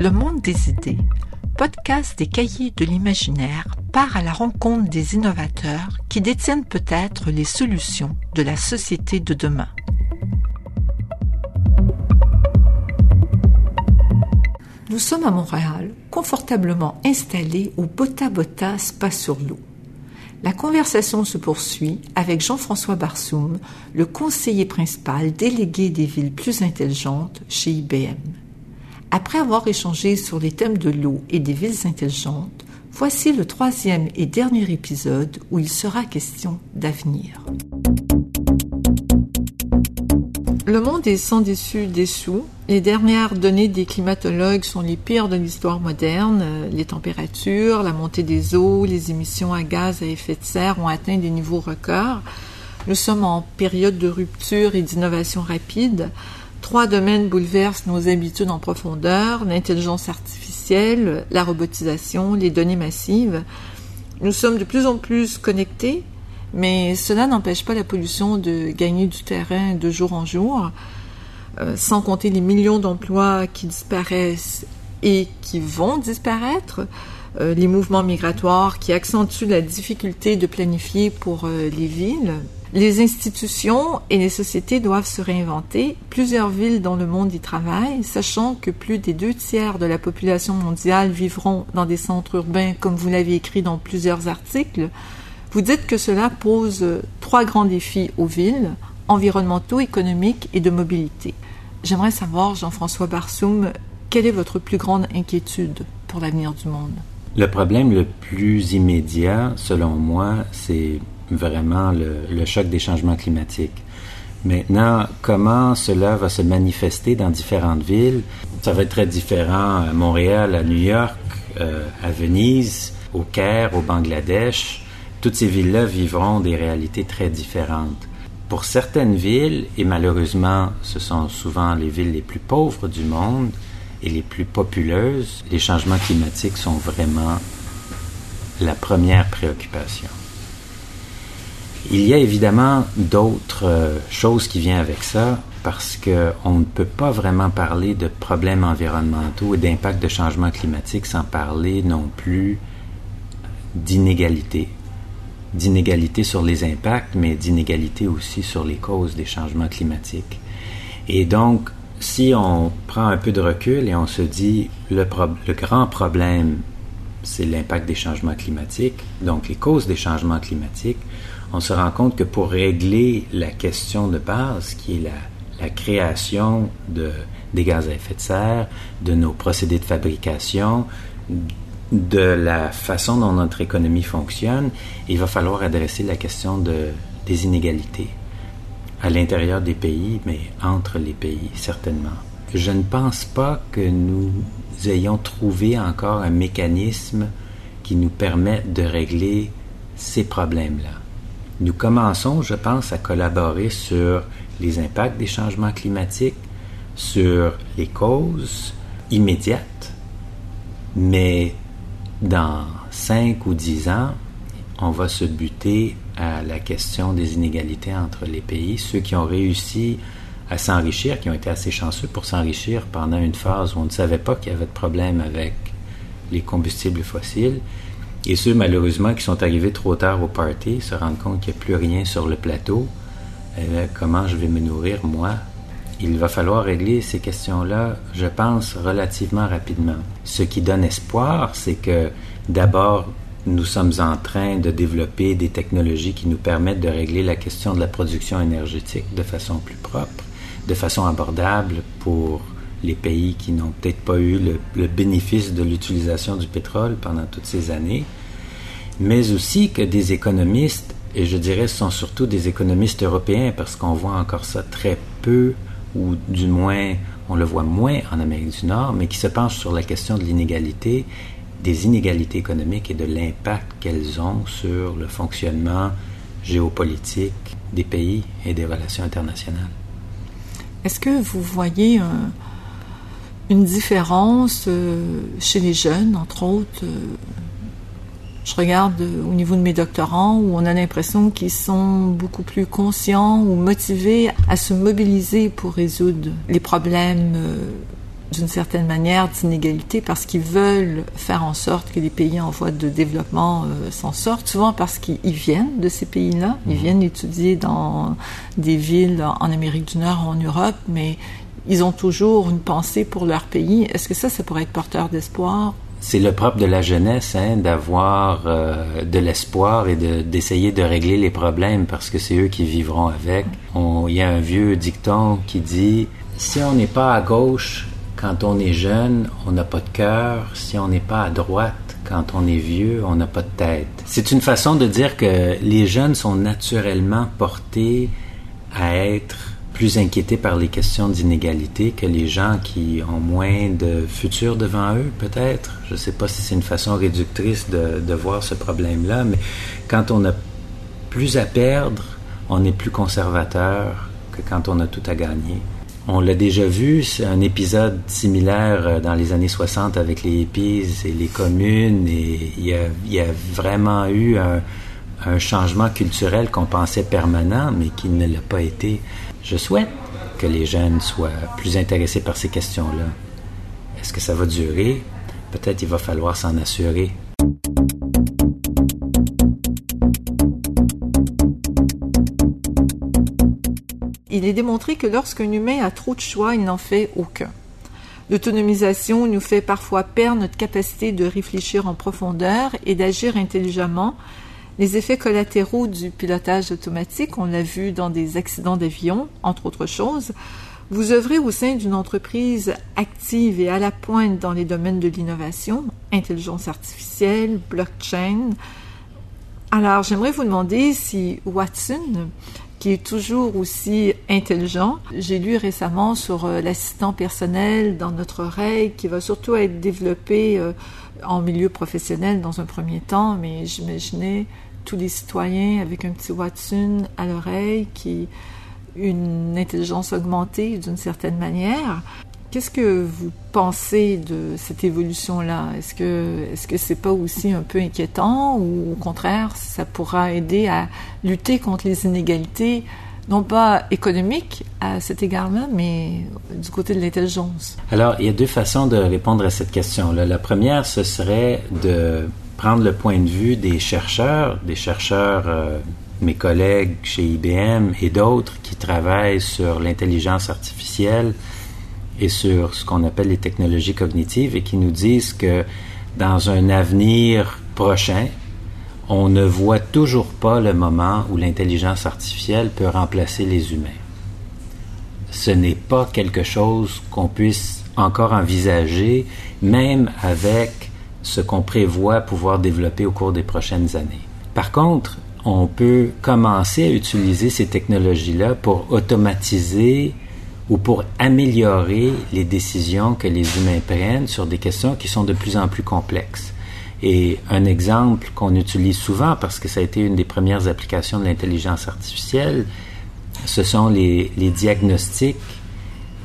Le monde des idées, podcast des cahiers de l'imaginaire, part à la rencontre des innovateurs qui détiennent peut-être les solutions de la société de demain. Nous sommes à Montréal, confortablement installés au Bota Bota Spa sur l'eau. La conversation se poursuit avec Jean-François Barsoum, le conseiller principal délégué des villes plus intelligentes chez IBM. Après avoir échangé sur les thèmes de l'eau et des villes intelligentes, voici le troisième et dernier épisode où il sera question d'avenir. Le monde est sans dessus dessous. Les dernières données des climatologues sont les pires de l'histoire moderne. Les températures, la montée des eaux, les émissions à gaz à effet de serre ont atteint des niveaux records. Nous sommes en période de rupture et d'innovation rapide. Trois domaines bouleversent nos habitudes en profondeur, l'intelligence artificielle, la robotisation, les données massives. Nous sommes de plus en plus connectés, mais cela n'empêche pas la pollution de gagner du terrain de jour en jour, euh, sans compter les millions d'emplois qui disparaissent et qui vont disparaître, euh, les mouvements migratoires qui accentuent la difficulté de planifier pour euh, les villes. Les institutions et les sociétés doivent se réinventer. Plusieurs villes dans le monde y travaillent, sachant que plus des deux tiers de la population mondiale vivront dans des centres urbains, comme vous l'avez écrit dans plusieurs articles. Vous dites que cela pose trois grands défis aux villes, environnementaux, économiques et de mobilité. J'aimerais savoir, Jean-François Barsoum, quelle est votre plus grande inquiétude pour l'avenir du monde? Le problème le plus immédiat, selon moi, c'est vraiment le, choc des changements climatiques. Maintenant, comment cela va se manifester dans différentes villes? Ça va être très différent à Montréal, à New York, euh, à Venise, au Caire, au Bangladesh toutes ces villes-là vivront des réalités très différentes. Pour certaines villes, et malheureusement ce sont souvent les villes les plus pauvres du monde et les plus populeuses, les changements climatiques sont vraiment la première préoccupation. Il y a évidemment d'autres euh, choses qui viennent avec ça parce qu'on ne peut pas vraiment parler de problèmes environnementaux et d'impact de changement climatique sans parler non plus d'inégalités d'inégalités sur les impacts, mais d'inégalités aussi sur les causes des changements climatiques. Et donc, si on prend un peu de recul et on se dit le, le grand problème, c'est l'impact des changements climatiques, donc les causes des changements climatiques, on se rend compte que pour régler la question de base, qui est la, la création de, des gaz à effet de serre, de nos procédés de fabrication, de la façon dont notre économie fonctionne, il va falloir adresser la question de, des inégalités à l'intérieur des pays, mais entre les pays, certainement. Je ne pense pas que nous ayons trouvé encore un mécanisme qui nous permette de régler ces problèmes-là. Nous commençons, je pense, à collaborer sur les impacts des changements climatiques, sur les causes immédiates, mais dans 5 ou 10 ans, on va se buter à la question des inégalités entre les pays. Ceux qui ont réussi à s'enrichir, qui ont été assez chanceux pour s'enrichir pendant une phase où on ne savait pas qu'il y avait de problème avec les combustibles fossiles, et ceux malheureusement qui sont arrivés trop tard au party se rendent compte qu'il n'y a plus rien sur le plateau. Eh comment je vais me nourrir moi? Il va falloir régler ces questions-là, je pense, relativement rapidement. Ce qui donne espoir, c'est que d'abord, nous sommes en train de développer des technologies qui nous permettent de régler la question de la production énergétique de façon plus propre, de façon abordable pour les pays qui n'ont peut-être pas eu le, bénéfice de l'utilisation du pétrole pendant toutes ces années, mais aussi que des économistes, et je dirais ce sont surtout des économistes européens parce qu'on voit encore ça très peu ou du moins on le voit moins en Amérique du Nord, mais qui se penche sur la question de l'inégalité, des inégalités économiques et de l'impact qu'elles ont sur le fonctionnement géopolitique des pays et des relations internationales. Est-ce que vous voyez une différence euh, chez les jeunes, entre autres, euh, je regarde euh, au niveau de mes doctorants où on a l'impression qu'ils sont beaucoup plus conscients ou motivés à se mobiliser pour résoudre les problèmes d'une certaine manière d'inégalité parce qu'ils veulent faire en sorte que les pays en voie de développement euh, s'en sortent, souvent parce qu'ils viennent de ces pays-là, ils mhm. viennent étudier dans des villes en Amérique du Nord ou en Europe, mais ils ont toujours une pensée pour leur pays. Est-ce que ça, ça pourrait être porteur d'espoir? C'est le propre de la jeunesse, hein, d'avoir euh, de l'espoir et d'essayer de, régler les problèmes parce que c'est eux qui vivront avec. Il y a un vieux dicton qui dit si on n'est pas à gauche quand on est jeune, on n'a pas de cœur. Si on n'est pas à droite quand on est vieux, on n'a pas de tête. C'est une façon de dire que les jeunes sont naturellement portés à être plus inquiétés par les questions d'inégalité que les gens qui ont moins de futur devant eux, peut-être. Je ne sais pas si c'est une façon réductrice de, voir ce problème-là, mais quand on a plus à perdre, on est plus conservateur que quand on a tout à gagner. On l'a déjà vu, c'est un épisode similaire euh, dans les années 60 avec les hippies et les communes, et il y a, il y a vraiment eu un, un changement culturel qu'on pensait permanent, mais qui ne l'a pas été. Je souhaite que les jeunes soient plus intéressés par ces questions-là. Est-ce que ça va durer? Peut-être il va falloir s'en assurer. Il est démontré que lorsqu'un humain a trop de choix, il n'en fait aucun. L'autonomisation nous fait parfois perdre notre capacité de réfléchir en profondeur et d'agir intelligemment les effets collatéraux du pilotage automatique, on l'a vu dans des accidents d'avion, entre autres choses. Vous œuvrez au sein d'une entreprise active et à la pointe dans les domaines de l'innovation, intelligence artificielle, blockchain. Alors, j'aimerais vous demander si Watson, qui est toujours aussi intelligent. J'ai lu récemment sur euh, l'assistant personnel dans notre oreille qui va surtout être développé euh, en milieu professionnel dans un premier temps, mais j'imaginais tous les citoyens avec un petit Watson à l'oreille qui une intelligence augmentée d'une certaine manière. Qu'est-ce que vous pensez de cette évolution-là? Est-ce que est-ce que c'est pas aussi un peu inquiétant ou au contraire ça pourra aider à lutter contre les inégalités non pas économiques à cet égard-là, mais du côté de l'intelligence? Alors, il y a deux façons de répondre à cette question-là. La première, ce serait de prendre le point de vue des chercheurs, des chercheurs, euh, mes collègues chez IBM et d'autres qui travaillent sur l'intelligence artificielle et sur ce qu'on appelle les technologies cognitives et qui nous disent que dans un avenir prochain, on ne voit toujours pas le moment où l'intelligence artificielle peut remplacer les humains. Ce n'est pas quelque chose qu'on puisse encore envisager, même avec ce qu'on prévoit pouvoir développer au cours des prochaines années. Par contre, on peut commencer à utiliser ces technologies-là pour automatiser ou pour améliorer les décisions que les humains prennent sur des questions qui sont de plus en plus complexes. Et un exemple qu'on utilise souvent, parce que ça a été une des premières applications de l'intelligence artificielle, ce sont les, diagnostics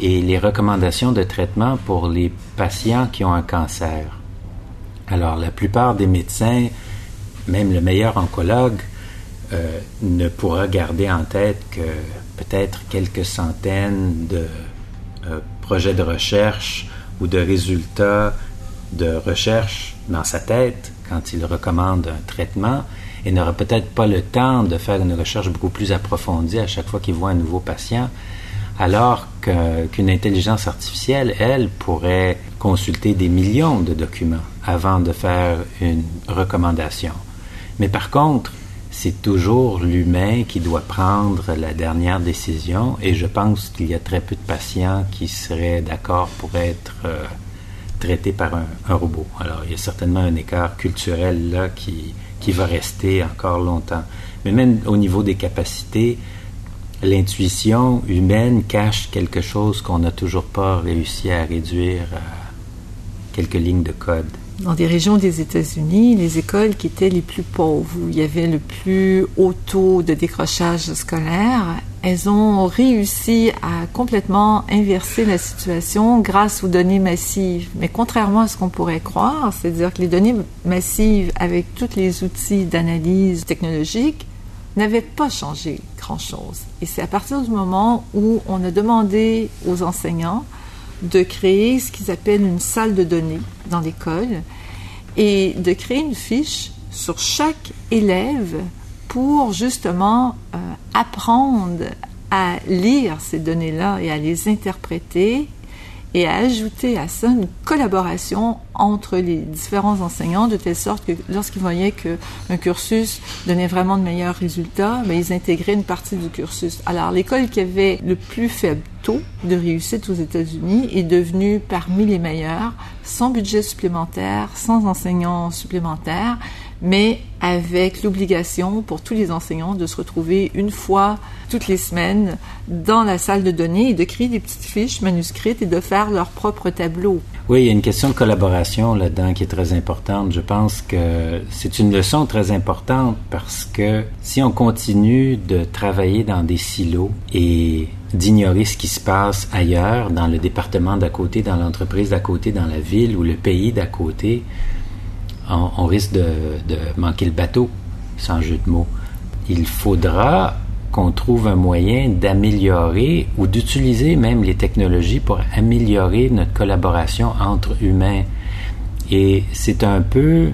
et les recommandations de traitement pour les patients qui ont un cancer. Alors, la plupart des médecins, même le meilleur oncologue, euh, ne pourra garder en tête que peut-être quelques centaines de euh, projets de recherche ou de résultats de recherche dans sa tête quand il recommande un traitement et n'aura peut-être pas le temps de faire une recherche beaucoup plus approfondie à chaque fois qu'il voit un nouveau patient, alors qu'une intelligence artificielle, elle, pourrait consulter des millions de documents avant de faire une recommandation. Mais par contre, c'est toujours l'humain qui doit prendre la dernière décision et je pense qu'il y a très peu de patients qui seraient d'accord pour être euh, traités par un, un, robot. Alors il y a certainement un écart culturel là qui, qui va rester encore longtemps. Mais même au niveau des capacités, l'intuition humaine cache quelque chose qu'on n'a toujours pas réussi à réduire à quelques lignes de code dans des régions des États-Unis, les écoles qui étaient les plus pauvres, où il y avait le plus haut taux de décrochage scolaire, elles ont réussi à complètement inverser la situation grâce aux données massives. Mais contrairement à ce qu'on pourrait croire, c'est-à-dire que les données massives avec tous les outils d'analyse technologique n'avaient pas changé grand-chose. Et c'est à partir du moment où on a demandé aux enseignants de créer ce qu'ils appellent une salle de données dans l'école et de créer une fiche sur chaque élève pour justement euh, apprendre à lire ces données-là et à les interpréter et à ajouter à ça une collaboration entre les différents enseignants de telle sorte que lorsqu'ils voyaient qu'un cursus donnait vraiment de meilleurs résultats, bien, ils intégraient une partie du cursus. Alors l'école qui avait le plus faible taux de réussite aux États-Unis est devenue parmi les meilleures, sans budget supplémentaire, sans enseignants supplémentaires, mais avec l'obligation pour tous les enseignants de se retrouver une fois toutes les semaines dans la salle de données et de créer des petites fiches manuscrites et de faire leur propre tableau. Oui, il y a une question de collaboration là-dedans qui est très importante. Je pense que c'est une leçon très importante parce que si on continue de travailler dans des silos et d'ignorer ce qui se passe ailleurs, dans le département d'à côté, dans l'entreprise d'à côté, dans la ville ou le pays d'à côté, on, risque de, manquer le bateau, sans jeu de mots. Il faudra qu'on trouve un moyen d'améliorer ou d'utiliser même les technologies pour améliorer notre collaboration entre humains. Et c'est un peu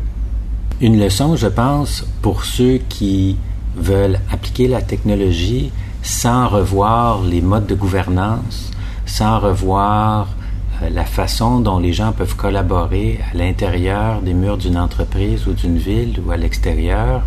une leçon, je pense, pour ceux qui veulent appliquer la technologie sans revoir les modes de gouvernance, sans revoir la façon dont les gens peuvent collaborer à l'intérieur des murs d'une entreprise ou d'une ville ou à l'extérieur,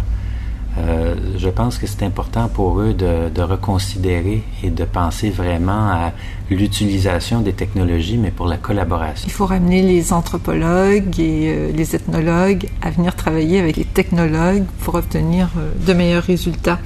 euh, je pense que c'est important pour eux de, reconsidérer et de penser vraiment à l'utilisation des technologies, mais pour la collaboration. Il faut ramener les anthropologues et euh, les ethnologues à venir travailler avec les technologues pour obtenir de meilleurs résultats.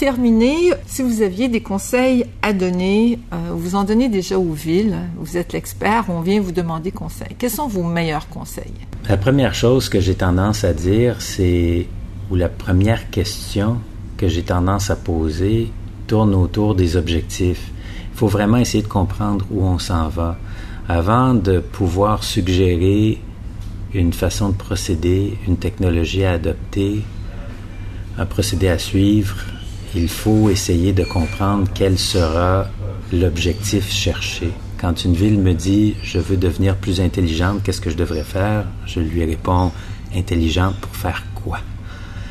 Terminer, si vous aviez des conseils à donner, euh, vous en donnez déjà aux villes, vous êtes l'expert, on vient vous demander conseil. Quels sont vos meilleurs conseils? La première chose que j'ai tendance à dire, c'est, ou la première question que j'ai tendance à poser tourne autour des objectifs. Il faut vraiment essayer de comprendre où on s'en va avant de pouvoir suggérer une façon de procéder, une technologie à adopter, un procédé à suivre, il faut essayer de comprendre quel sera l'objectif cherché. Quand une ville me dit je veux devenir plus intelligente, qu'est-ce que je devrais faire Je lui réponds intelligente pour faire quoi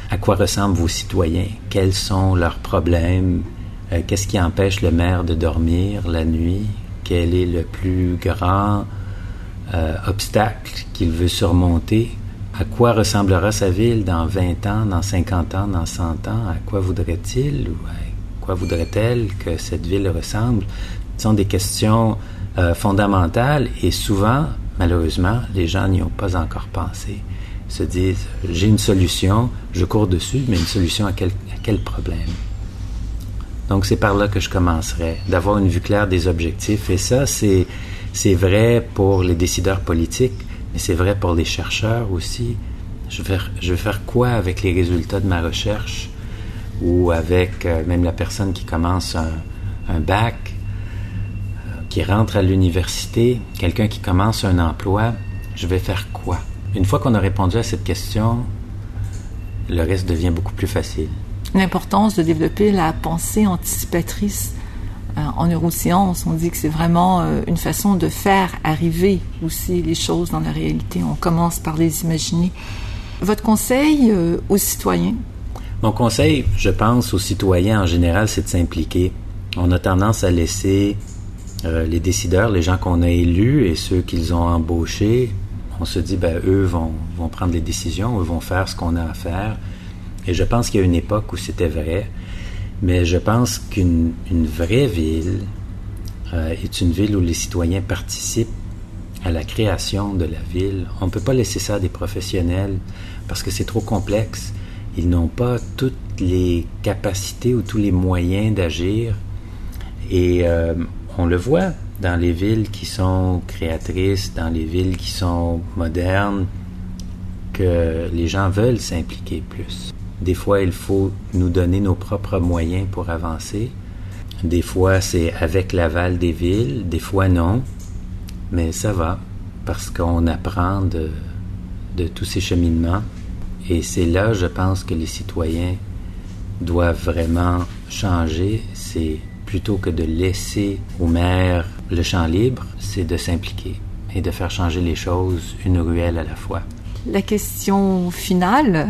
À quoi ressemblent vos citoyens? Quels sont leurs problèmes? Euh, Qu'est-ce qui empêche le maire de dormir la nuit? Quel est le plus grand euh, obstacle qu'il veut surmonter? À quoi ressemblera sa ville dans 20 ans, dans 50 ans, dans 100 ans? À quoi voudrait-il ou à quoi voudrait-elle que cette ville ressemble? Ce sont des questions euh, fondamentales et souvent, malheureusement, les gens n'y ont pas encore pensé. Ils se disent, j'ai une solution, je cours dessus, mais une solution à quel, problème? Donc c'est par là que je commencerai, d'avoir une vue claire des objectifs. Et ça, c'est vrai pour les décideurs politiques mais c'est vrai pour les chercheurs aussi. Je vais, faire, quoi avec les résultats de ma recherche ou avec euh, même la personne qui commence un, bac, euh, qui rentre à l'université, quelqu'un qui commence un emploi, je vais faire quoi? Une fois qu'on a répondu à cette question, le reste devient beaucoup plus facile. L'importance de développer la pensée anticipatrice en neurosciences, on dit que c'est vraiment euh, une façon de faire arriver aussi les choses dans la réalité. On commence par les imaginer. Votre conseil euh, aux citoyens? Mon conseil, je pense, aux citoyens en général, c'est de s'impliquer. On a tendance à laisser les décideurs, les gens qu'on a élus et ceux qu'ils ont embauchés, on se dit, ben, eux vont, vont prendre les décisions, eux vont faire ce qu'on a à faire. Et je pense qu'il y a une époque où c'était vrai. Mais je pense qu'une vraie ville euh, est une ville où les citoyens participent à la création de la ville. On ne peut pas laisser ça à des professionnels parce que c'est trop complexe. Ils n'ont pas toutes les capacités ou tous les moyens d'agir. Et euh, on le voit dans les villes qui sont créatrices, dans les villes qui sont modernes, que les gens veulent s'impliquer plus. Des fois, il faut nous donner nos propres moyens pour avancer. Des fois, c'est avec l'aval des villes, des fois non. Mais ça va, parce qu'on apprend de, tous ces cheminements. Et c'est là, je pense, que les citoyens doivent vraiment changer, c'est plutôt que de laisser aux maires le champ libre, c'est de s'impliquer et de faire changer les choses une ruelle à la fois. La question finale,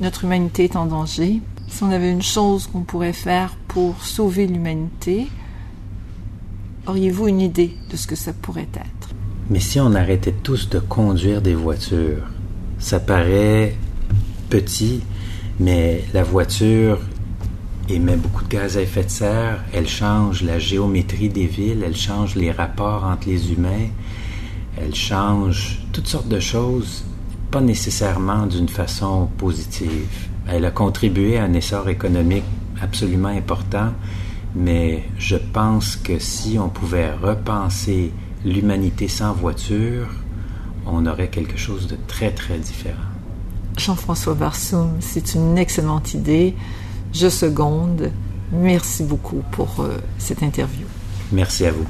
notre humanité est en danger. Si on avait une chose qu'on pourrait faire pour sauver l'humanité, auriez-vous une idée de ce que ça pourrait être? Mais si on arrêtait tous de conduire des voitures, ça paraît petit, mais la voiture émet beaucoup de gaz à effet de serre, elle change la géométrie des villes, elle change les rapports entre les humains, elle change toutes sortes de choses, pas nécessairement d'une façon positive. Elle a contribué à un essor économique absolument important, mais je pense que si on pouvait repenser l'humanité sans voiture, on aurait quelque chose de très très différent. Jean-François Barsoum, c'est une excellente idée. Je seconde. Merci beaucoup pour euh, cette interview. Merci à vous.